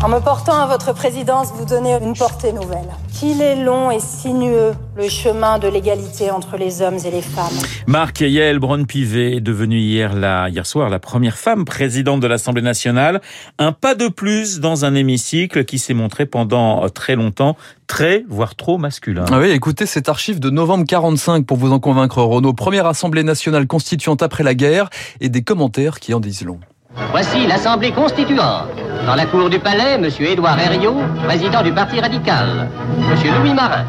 En me portant à votre présidence, vous donnez une portée nouvelle. Qu'il est long et sinueux le chemin de l'égalité entre les hommes et les femmes. Marc Yael Braun-Pivet est devenue hier, la, hier soir la première femme présidente de l'Assemblée nationale. Un pas de plus dans un hémicycle qui s'est montré pendant très longtemps très, voire trop masculin. Ah oui, écoutez cet archive de novembre 45 pour vous en convaincre, Renaud. Première Assemblée nationale constituante après la guerre et des commentaires qui en disent long. Voici l'Assemblée constituante. Dans la cour du palais, M. Édouard Herriot, président du Parti radical. M. Louis Marin.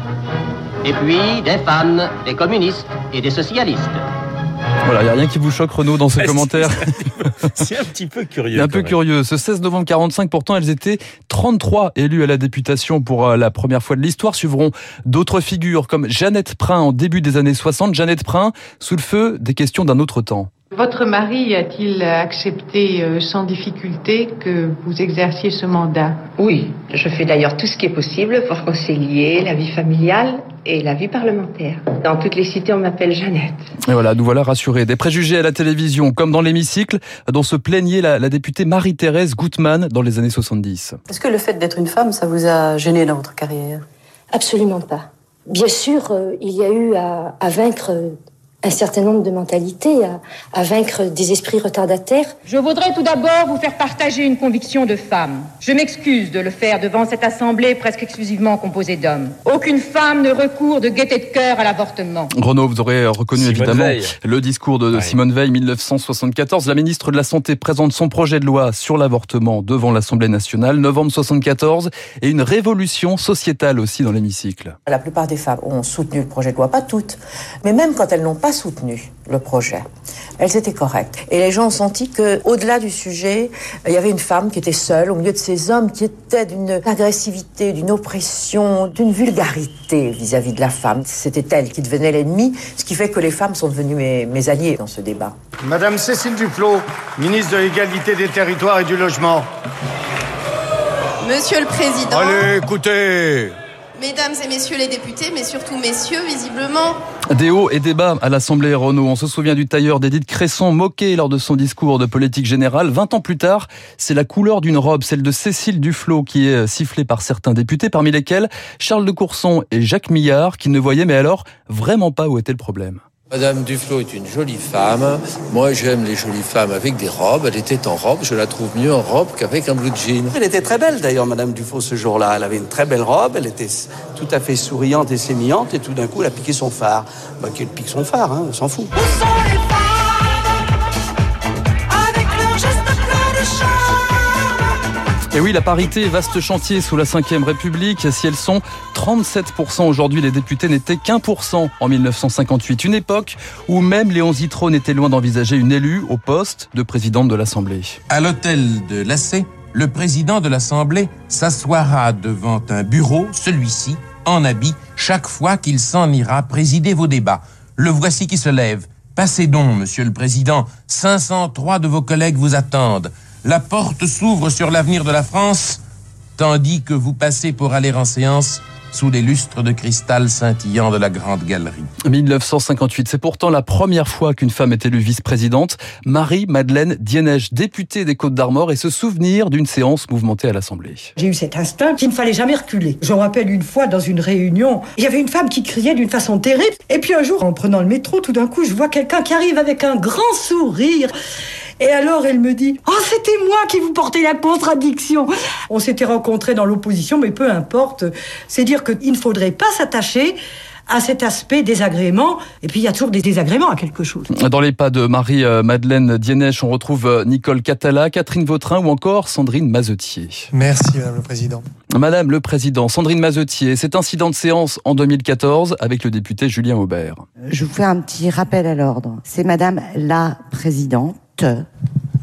Et puis des femmes, des communistes et des socialistes. Voilà, il n'y a rien qui vous choque, Renaud, dans ces commentaires. C'est un petit peu curieux. un peu curieux. Ce 16 novembre 45, pourtant, elles étaient 33 élues à la députation pour euh, la première fois de l'histoire. Suivront d'autres figures comme Jeannette Prin en début des années 60. Jeannette Prin, sous le feu des questions d'un autre temps. Votre mari a-t-il accepté euh, sans difficulté que vous exerciez ce mandat? Oui, je fais d'ailleurs tout ce qui est possible pour concilier la vie familiale et la vie parlementaire. Dans toutes les cités, on m'appelle Jeannette. Et voilà, nous voilà rassurés. Des préjugés à la télévision, comme dans l'hémicycle, dont se plaignait la, la députée Marie-Thérèse Gutmann dans les années 70. Est-ce que le fait d'être une femme, ça vous a gêné dans votre carrière? Absolument pas. Bien sûr, euh, il y a eu à, à vaincre un certain nombre de mentalités, à, à, vaincre des esprits retardataires. Je voudrais tout d'abord vous faire partager une conviction de femme. Je m'excuse de le faire devant cette assemblée presque exclusivement composée d'hommes. Aucune femme ne recourt de gaieté de cœur à l'avortement. Renaud, vous aurez reconnu Simone évidemment Veil. le discours de Ouais. Simone Veil 1974. La ministre de la Santé présente son projet de loi sur l'avortement devant l'Assemblée nationale, novembre 74, et une révolution sociétale aussi dans l'hémicycle. La plupart des femmes ont soutenu le projet de loi, pas toutes, mais même quand elles n'ont pas soutenu le projet, elles étaient correctes. Et les gens ont senti que, au-delà du sujet, il y avait une femme qui était seule au milieu de ces hommes qui étaient d'une agressivité, d'une oppression, d'une vulgarité vis-à-vis de la femme. C'était elle qui devenait l'ennemi, ce qui fait que les femmes sont devenues mes, mes alliées dans ce débat. Madame Cécile Duflot, ministre de l'égalité des territoires et du logement. Monsieur le Président, Allez, écoutez Mesdames et Messieurs les députés, mais surtout Messieurs, visiblement, Des hauts et des bas à l'Assemblée Renault. On se souvient du tailleur d'Edith Cresson moqué lors de son discours de politique générale. 20 ans plus tard, c'est la couleur d'une robe, celle de Cécile Duflot, qui est sifflée par certains députés, parmi lesquels Charles de Courson et Jacques Millard, qui ne voyaient mais alors vraiment pas où était le problème. Madame Duflo est une jolie femme. Moi, j'aime les jolies femmes avec des robes. Elle était en robe. Je la trouve mieux en robe qu'avec un blue jean. Elle était très belle d'ailleurs, Madame Dufaux, ce jour-là. Elle avait une très belle robe, elle était tout à fait souriante et sémillante, et tout d'un coup, elle a piqué son phare. Bah, qu'elle pique son phare, hein, on s'en fout. Et oui, la parité, vaste chantier sous la Ve République. Si elles sont 37% aujourd'hui, les députés n'étaient qu'un pour cent en 1958. Une époque où même Léon Zitrone était loin d'envisager une élue au poste de présidente de l'Assemblée. À l'hôtel de Lassay, le président de l'Assemblée s'assoira devant un bureau, celui-ci, en habit, chaque fois qu'il s'en ira présider vos débats. Le voici qui se lève. Passez donc, monsieur le président. 503 de vos collègues vous attendent. La porte s'ouvre sur l'avenir de la France, tandis que vous passez pour aller en séance sous les lustres de cristal scintillant de la grande galerie. 1958, c'est pourtant la première fois qu'une femme est élue vice-présidente. Marie-Madeleine Dienège, députée des Côtes d'Armor, et se souvenir d'une séance mouvementée à l'Assemblée. J'ai eu cet instinct qu'il ne fallait jamais reculer. Je me rappelle une fois dans une réunion, il y avait une femme qui criait d'une façon terrible. Et puis un jour, en prenant le métro, tout d'un coup, je vois quelqu'un qui arrive avec un grand sourire. Et alors elle me dit Oh, c'était moi qui vous portais la contradiction. On s'était rencontrés dans l'opposition, mais peu importe. C'est dire qu'il ne faudrait pas s'attacher à cet aspect désagrément. Et puis il y a toujours des désagréments à quelque chose. Dans les pas de Marie-Madeleine Dienèche, on retrouve Nicole Catala, Catherine Vautrin ou encore Sandrine Mazetier. Merci, Madame le Président. Madame le Président, Sandrine Mazetier, cet incident de séance en 2014 avec le député Julien Aubert. Je vous fais un petit rappel à l'ordre. C'est Madame la Présidente.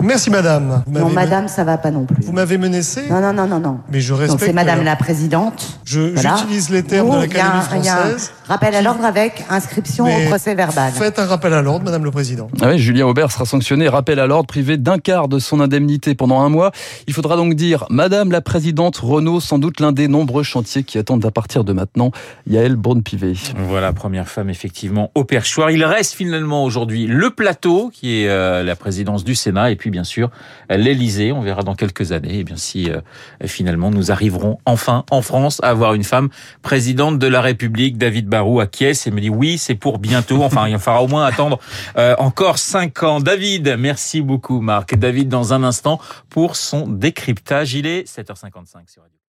Merci, Madame. Vous Non, m'avez Madame, ça va pas non plus. Vous m'avez menacé Non, non, non, non, non. Mais je Donc respecte. c'est Madame la Présidente. Je- Voilà. J'utilise les termes de il y a l'Académie un- il y a un française. Rappel à l'ordre avec inscription Mais au procès verbal. Faites un rappel à l'ordre, Madame le Président. Ah oui, Julien Aubert sera sanctionné, rappel à l'ordre, privé d'un quart de son indemnité pendant un mois. Il faudra donc dire, Madame la Présidente Renault, sans doute l'un des nombreux chantiers qui attendent à partir de maintenant Yael Braun-Pivet. Voilà, première femme effectivement au perchoir. Il reste finalement aujourd'hui le plateau, qui est euh, la présidence du Sénat, et puis bien sûr l'Élysée. On verra dans quelques années, et bien si euh, finalement nous arriverons enfin en France à avoir une femme présidente de la République. David Barou acquiesce et me dit oui, c'est pour bientôt. Enfin, il faudra au moins attendre euh, encore cinq ans. David, merci beaucoup, Marc. David dans un instant pour son décryptage. Il est 7h55 sur Radio.